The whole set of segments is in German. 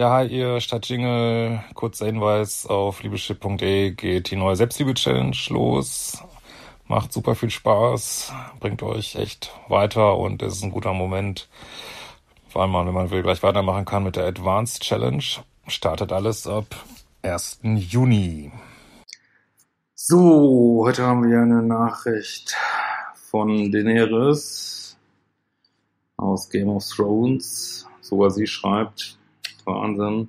Ja, hi ihr Stadtjingle. Kurzer Hinweis auf liebeschip.de geht die neue Selbstliebe-Challenge los. Macht super viel Spaß, bringt euch echt weiter und es ist ein guter Moment, vor allem, wenn man will, gleich weitermachen kann mit der Advanced Challenge. Startet alles ab 1. Juni. So, heute haben wir eine Nachricht von Daenerys aus Game of Thrones. Sogar sie schreibt, Wahnsinn.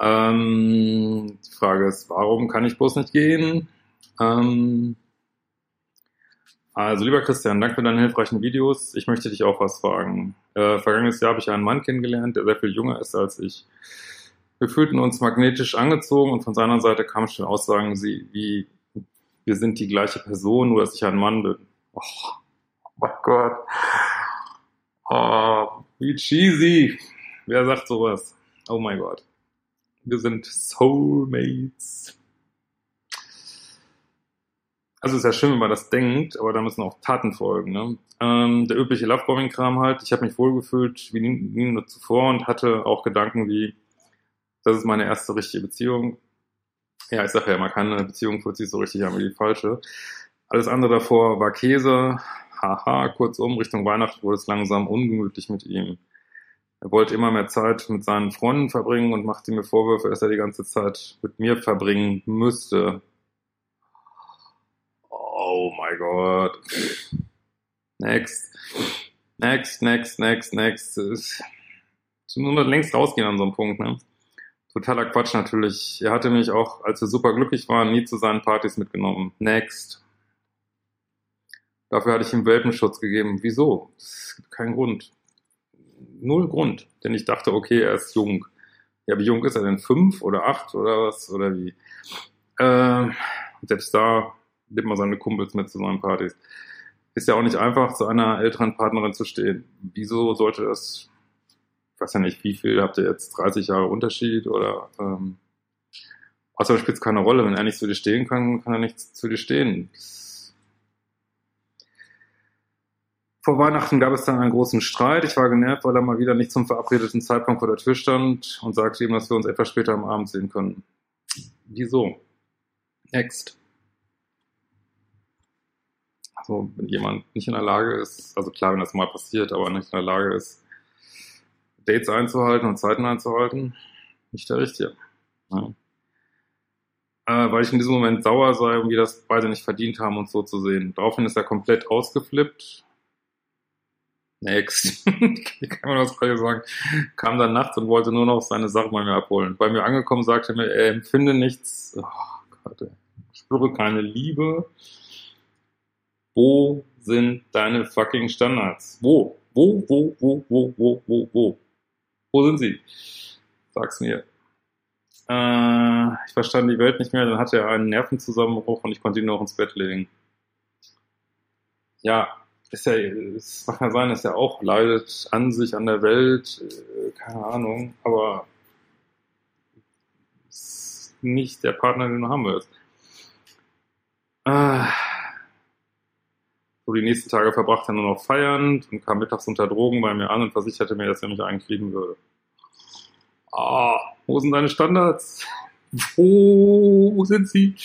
Ähm, die Frage ist, warum kann ich bloß nicht gehen? Ähm, also, lieber Christian, danke für deine hilfreichen Videos. Ich möchte dich auch was fragen. Äh, vergangenes Jahr habe ich einen Mann kennengelernt, der sehr viel jünger ist als ich. Wir fühlten uns magnetisch angezogen und von seiner Seite kamen schon Aussagen wie, wir sind die gleiche Person, nur dass ich ein Mann bin. Oh, oh mein Gott. Oh, wie cheesy. Wer sagt sowas? Oh mein Gott. Wir sind Soulmates. Also ist ja schön, wenn man das denkt, aber da müssen auch Taten folgen. Ne? Ähm, der übliche Lovebombing-Kram halt. Ich habe mich wohlgefühlt wie nie, nie nur zuvor und hatte auch Gedanken wie, das ist meine erste richtige Beziehung. Ja, ich sage ja, man kann eine Beziehung sich so richtig an wie die falsche. Alles andere davor war Käse. Haha, kurzum, Richtung Weihnachten wurde es langsam ungemütlich mit ihm. Er wollte immer mehr Zeit mit seinen Freunden verbringen und machte mir Vorwürfe, dass er die ganze Zeit mit mir verbringen müsste. Oh mein Gott. Next. Next, next, next, next. Es nur längst rausgehen an so einem Punkt, ne? Totaler Quatsch natürlich. Er hatte mich auch, als wir super glücklich waren, nie zu seinen Partys mitgenommen. Next. Dafür hatte ich ihm Welpenschutz gegeben. Wieso? Es gibt keinen Grund. Null Grund. Denn ich dachte, okay, er ist jung. Ja, wie jung ist er denn? Fünf oder acht oder was? Oder wie? Äh, selbst da nimmt man seine Kumpels mit zu seinen Partys. Ist ja auch nicht einfach, zu einer älteren Partnerin zu stehen. Wieso sollte das, ich weiß ja nicht, wie viel habt ihr jetzt, 30 Jahre Unterschied oder, ähm, außerdem spielt es keine Rolle. Wenn er nicht zu dir stehen kann, kann er nicht zu dir stehen. Vor Weihnachten gab es dann einen großen Streit. Ich war genervt, weil er mal wieder nicht zum verabredeten Zeitpunkt vor der Tür stand und sagte ihm, dass wir uns etwas später am Abend sehen können. Wieso? Next. Also wenn jemand nicht in der Lage ist, also klar, wenn das mal passiert, aber nicht in der Lage ist, Dates einzuhalten und Zeiten einzuhalten, nicht der Richtige. Ja. Äh, weil ich in diesem Moment sauer sei und wir das beide nicht verdient haben, uns so zu sehen. Daraufhin ist er komplett ausgeflippt. Next. Kann man das gerade sagen. Kam dann nachts und wollte nur noch seine Sachen bei mir abholen. Bei mir angekommen sagte er mir, er empfinde nichts. Oh Gott, ich spüre keine Liebe wo sind deine fucking Standards? Wo? Wo, wo, wo, wo, wo, wo, wo? Wo sind sie? Sag's mir. Äh, ich verstand die Welt nicht mehr, dann hatte er einen Nervenzusammenbruch und ich konnte ihn noch ins Bett legen. Ja, ist ja, es ja sein, dass er auch leidet an sich, an der Welt, äh, keine Ahnung, aber ist nicht der Partner, den du haben willst. Äh, so die nächsten Tage verbracht er nur noch feiernd und kam mittags unter Drogen bei mir an und versicherte mir, dass er mich lieben würde. Ah, wo sind deine Standards? Wo sind sie?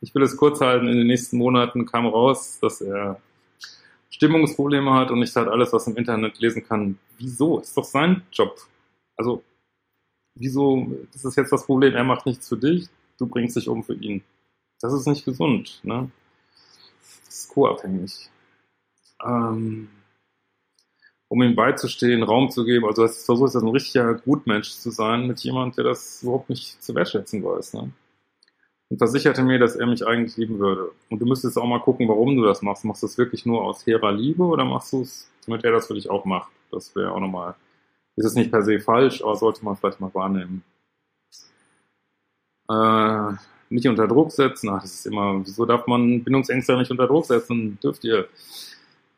Ich will es kurz halten, in den nächsten Monaten kam raus, dass er Stimmungsprobleme hat und nicht halt alles, was im Internet lesen kann. Wieso? Ist doch sein Job. Also, wieso, das ist jetzt das Problem, er macht nichts für dich, du bringst dich um für ihn. Das ist nicht gesund, ne? ist co-abhängig. Ähm, um ihm beizustehen, Raum zu geben. Also es versucht ein richtiger Gutmensch zu sein mit jemand, der das überhaupt nicht zu wertschätzen weiß. Ne? Und versicherte mir, dass er mich eigentlich lieben würde. Und du müsstest auch mal gucken, warum du das machst. Machst du es wirklich nur aus hehrer Liebe oder machst du es damit er das für dich auch macht. Das wäre auch nochmal, ist es nicht per se falsch, aber sollte man vielleicht mal wahrnehmen. Äh, nicht unter Druck setzen, ach, das ist immer, wieso darf man Bindungsängste nicht unter Druck setzen? Dürft ihr?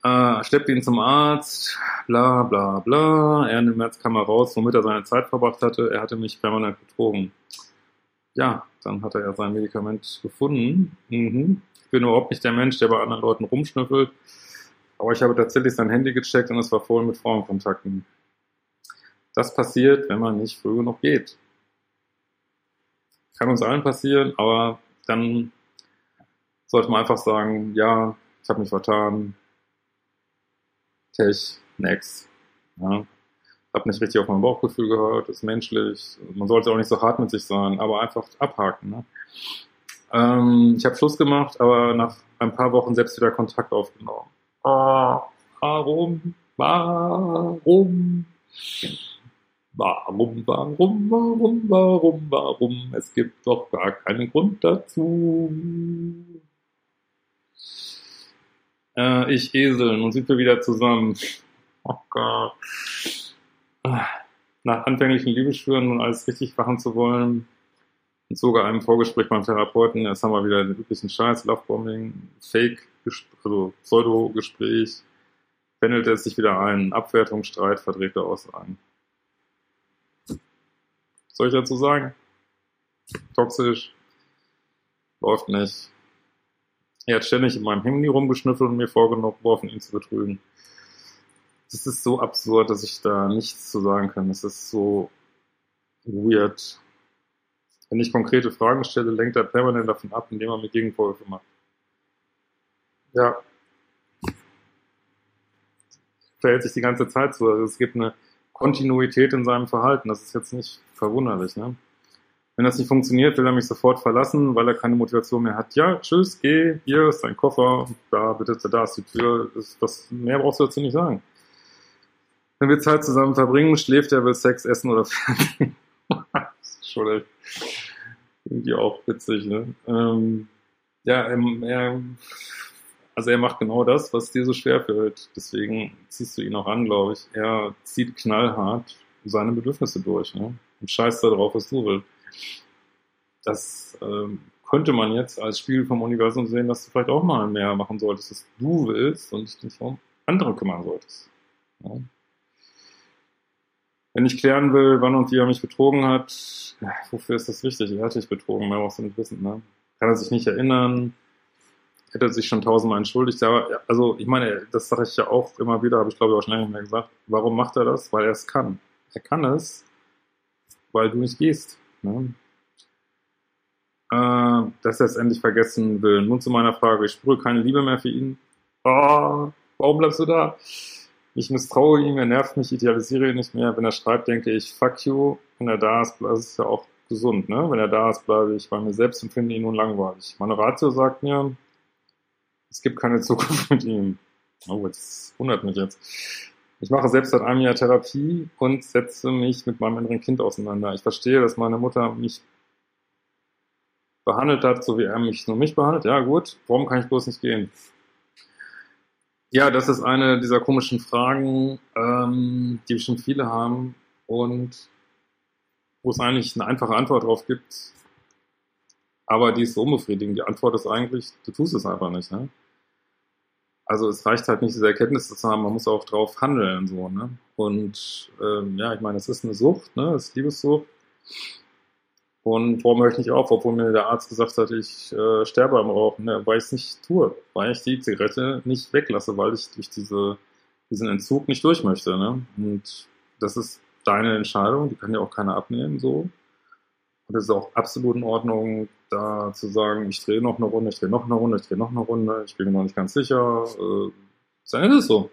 Äh, schleppt ihn zum Arzt, bla bla bla. Er im März kam er raus, womit er seine Zeit verbracht hatte. Er hatte mich permanent betrogen. Ja, dann hat er ja sein Medikament gefunden. Mhm. Ich bin überhaupt nicht der Mensch, der bei anderen Leuten rumschnüffelt. Aber ich habe tatsächlich sein Handy gecheckt und es war voll mit Frauenkontakten. Das passiert, wenn man nicht früh genug geht. Kann uns allen passieren, aber dann sollte man einfach sagen, ja, ich habe mich vertan, Tech, next. Ja. Hab nicht richtig auf mein Bauchgefühl gehört, ist menschlich. Man sollte auch nicht so hart mit sich sein, aber einfach abhaken. Ne? Ähm, ich habe Schluss gemacht, aber nach ein paar Wochen selbst wieder Kontakt aufgenommen. Ah, warum? Warum? Warum, warum, warum, warum, warum? Es gibt doch gar keinen Grund dazu. Äh, ich Esel, nun sind wir wieder zusammen. Oh Gott. Nach anfänglichen Liebesschwüren nun alles richtig machen zu wollen, und sogar einem Vorgespräch beim Therapeuten, jetzt haben wir wieder den üblichen Scheiß, Lovebombing, Fake, also Pseudo-Gespräch, pendelt es sich wieder ein, Abwertung, Streit, verdrehte Aussagen. Soll ich dazu sagen? Toxisch, läuft nicht, er hat ständig in meinem Handy rumgeschnüffelt und mir vorgeworfen, ihn zu betrügen. Das ist so absurd, dass ich da nichts zu sagen kann. Das ist so weird. Wenn ich konkrete Fragen stelle, lenkt er permanent davon ab, indem er mir Gegenvorwürfe macht. Ja. Verhält sich die ganze Zeit so. Also es gibt eine Kontinuität in seinem Verhalten. Das ist jetzt nicht verwunderlich, ne? Wenn das nicht funktioniert, will er mich sofort verlassen, weil er keine Motivation mehr hat. Ja, tschüss, geh, hier ist dein Koffer, da, bitte, da ist die Tür. Das, das, mehr brauchst du dazu nicht sagen. Wenn wir Zeit zusammen verbringen, schläft er, will Sex essen oder Fernsehen. schon echt irgendwie auch witzig, ne? Ähm, ja, er, er, also er macht genau das, was dir so schwer fällt. Deswegen ziehst du ihn auch an, glaube ich. Er zieht knallhart seine Bedürfnisse durch, ne? Und scheißt darauf, was du willst das ähm, könnte man jetzt als Spiel vom Universum sehen, dass du vielleicht auch mal mehr machen solltest, dass du willst und dich um andere kümmern solltest. Ja. Wenn ich klären will, wann und wie er mich betrogen hat, wofür ist das wichtig? Er hat dich betrogen, mehr brauchst du nicht wissen. Ne? Kann er sich nicht erinnern? Hätte er sich schon tausendmal entschuldigt? Aber, also, ich meine, das sage ich ja auch immer wieder, habe ich glaube ich auch länger nicht mehr gesagt. Warum macht er das? Weil er es kann. Er kann es, weil du nicht gehst. Ne? äh, dass er es endlich vergessen will. Nun zu meiner Frage. Ich spüre keine Liebe mehr für ihn. Oh, warum bleibst du da? Ich misstraue ihm, er nervt mich, idealisiere ihn nicht mehr. Wenn er schreibt, denke ich, fuck you. Wenn er da ist, das ist ja auch gesund, ne? Wenn er da ist, bleibe ich bei mir selbst und finde ihn nun langweilig. Meine Ratio sagt mir, es gibt keine Zukunft mit ihm. Oh, jetzt wundert mich jetzt. Ich mache selbst seit einem Jahr Therapie und setze mich mit meinem inneren Kind auseinander. Ich verstehe, dass meine Mutter mich behandelt hat, so wie er mich nur mich behandelt, ja gut, warum kann ich bloß nicht gehen? Ja, das ist eine dieser komischen Fragen, ähm, die bestimmt viele haben und wo es eigentlich eine einfache Antwort drauf gibt, aber die ist so unbefriedigend. Die Antwort ist eigentlich, du tust es einfach nicht. Ne? Also es reicht halt nicht, diese Erkenntnisse zu haben, man muss auch drauf handeln. so. Ne? Und ähm, ja, ich meine, es ist eine Sucht, ne? es ist Liebessucht. Und warum höre ich nicht auf, obwohl mir der Arzt gesagt hat, ich äh, sterbe am Rauchen, ne? weil ich es nicht tue, weil ich die Zigarette nicht weglasse, weil ich durch diese, diesen Entzug nicht durch möchte. Ne? Und das ist deine Entscheidung, die kann dir auch keiner abnehmen, so. Und es ist auch absolut in Ordnung, da zu sagen, ich drehe noch eine Runde, ich drehe noch eine Runde, ich drehe noch eine Runde, ich bin mir noch nicht ganz sicher. Äh, dann ist es so.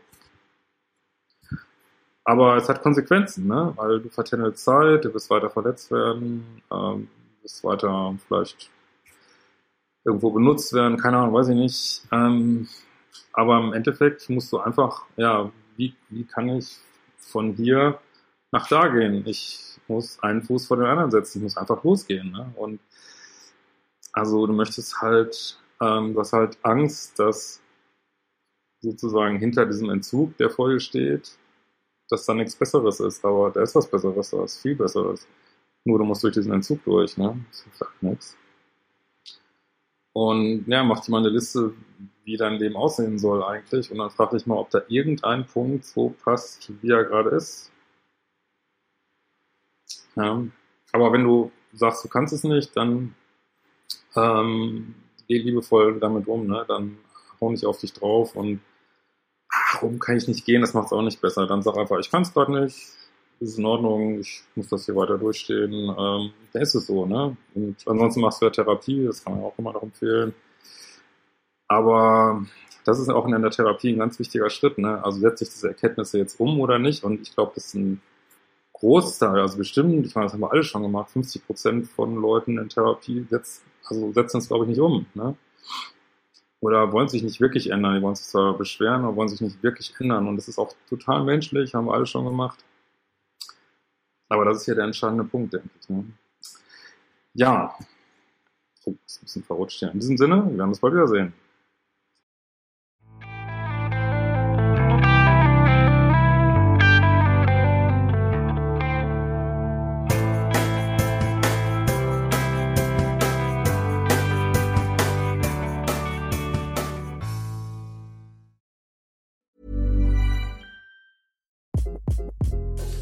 Aber es hat Konsequenzen, ne? weil du vertändelst Zeit, du wirst weiter verletzt werden, ähm, wirst weiter vielleicht irgendwo benutzt werden, keine Ahnung, weiß ich nicht. Ähm, aber im Endeffekt musst du einfach, ja, wie, wie kann ich von hier nach da gehen? Ich muss einen Fuß vor den anderen setzen, ich muss einfach losgehen. Ne? Und also du möchtest halt, ähm, du hast halt Angst, dass sozusagen hinter diesem Entzug, der vor dir steht, dass da nichts Besseres ist, aber da ist was Besseres, da ist viel Besseres. Nur du musst durch diesen Entzug durch, ne? Das halt nichts. Und ja, mach dir mal eine Liste, wie dein Leben aussehen soll eigentlich. Und dann frag dich mal, ob da irgendein Punkt so passt, wie er gerade ist. Ja. Aber wenn du sagst, du kannst es nicht, dann ähm, geh liebevoll damit um, ne? Dann hau nicht auf dich drauf und warum kann ich nicht gehen, das macht es auch nicht besser. Dann sag einfach, ich kann es gerade nicht, ist in Ordnung, ich muss das hier weiter durchstehen. Ähm, dann ist es so, ne? Und ansonsten machst du ja Therapie, das kann man auch immer noch empfehlen. Aber das ist auch in der Therapie ein ganz wichtiger Schritt, ne? Also setze ich diese Erkenntnisse jetzt um oder nicht? Und ich glaube, das ist ein Großteil, also bestimmt, ich meine, das haben wir alle schon gemacht, 50 Prozent von Leuten in Therapie setz, also setzen es, glaube ich, nicht um, ne? Oder wollen sich nicht wirklich ändern. Die wollen sich zwar beschweren, aber wollen sich nicht wirklich ändern. Und das ist auch total menschlich, haben wir alle schon gemacht. Aber das ist hier der entscheidende Punkt, denke ich. Ne? Ja. Oh, ist ein bisschen verrutscht hier. In diesem Sinne, wir werden uns bald wiedersehen.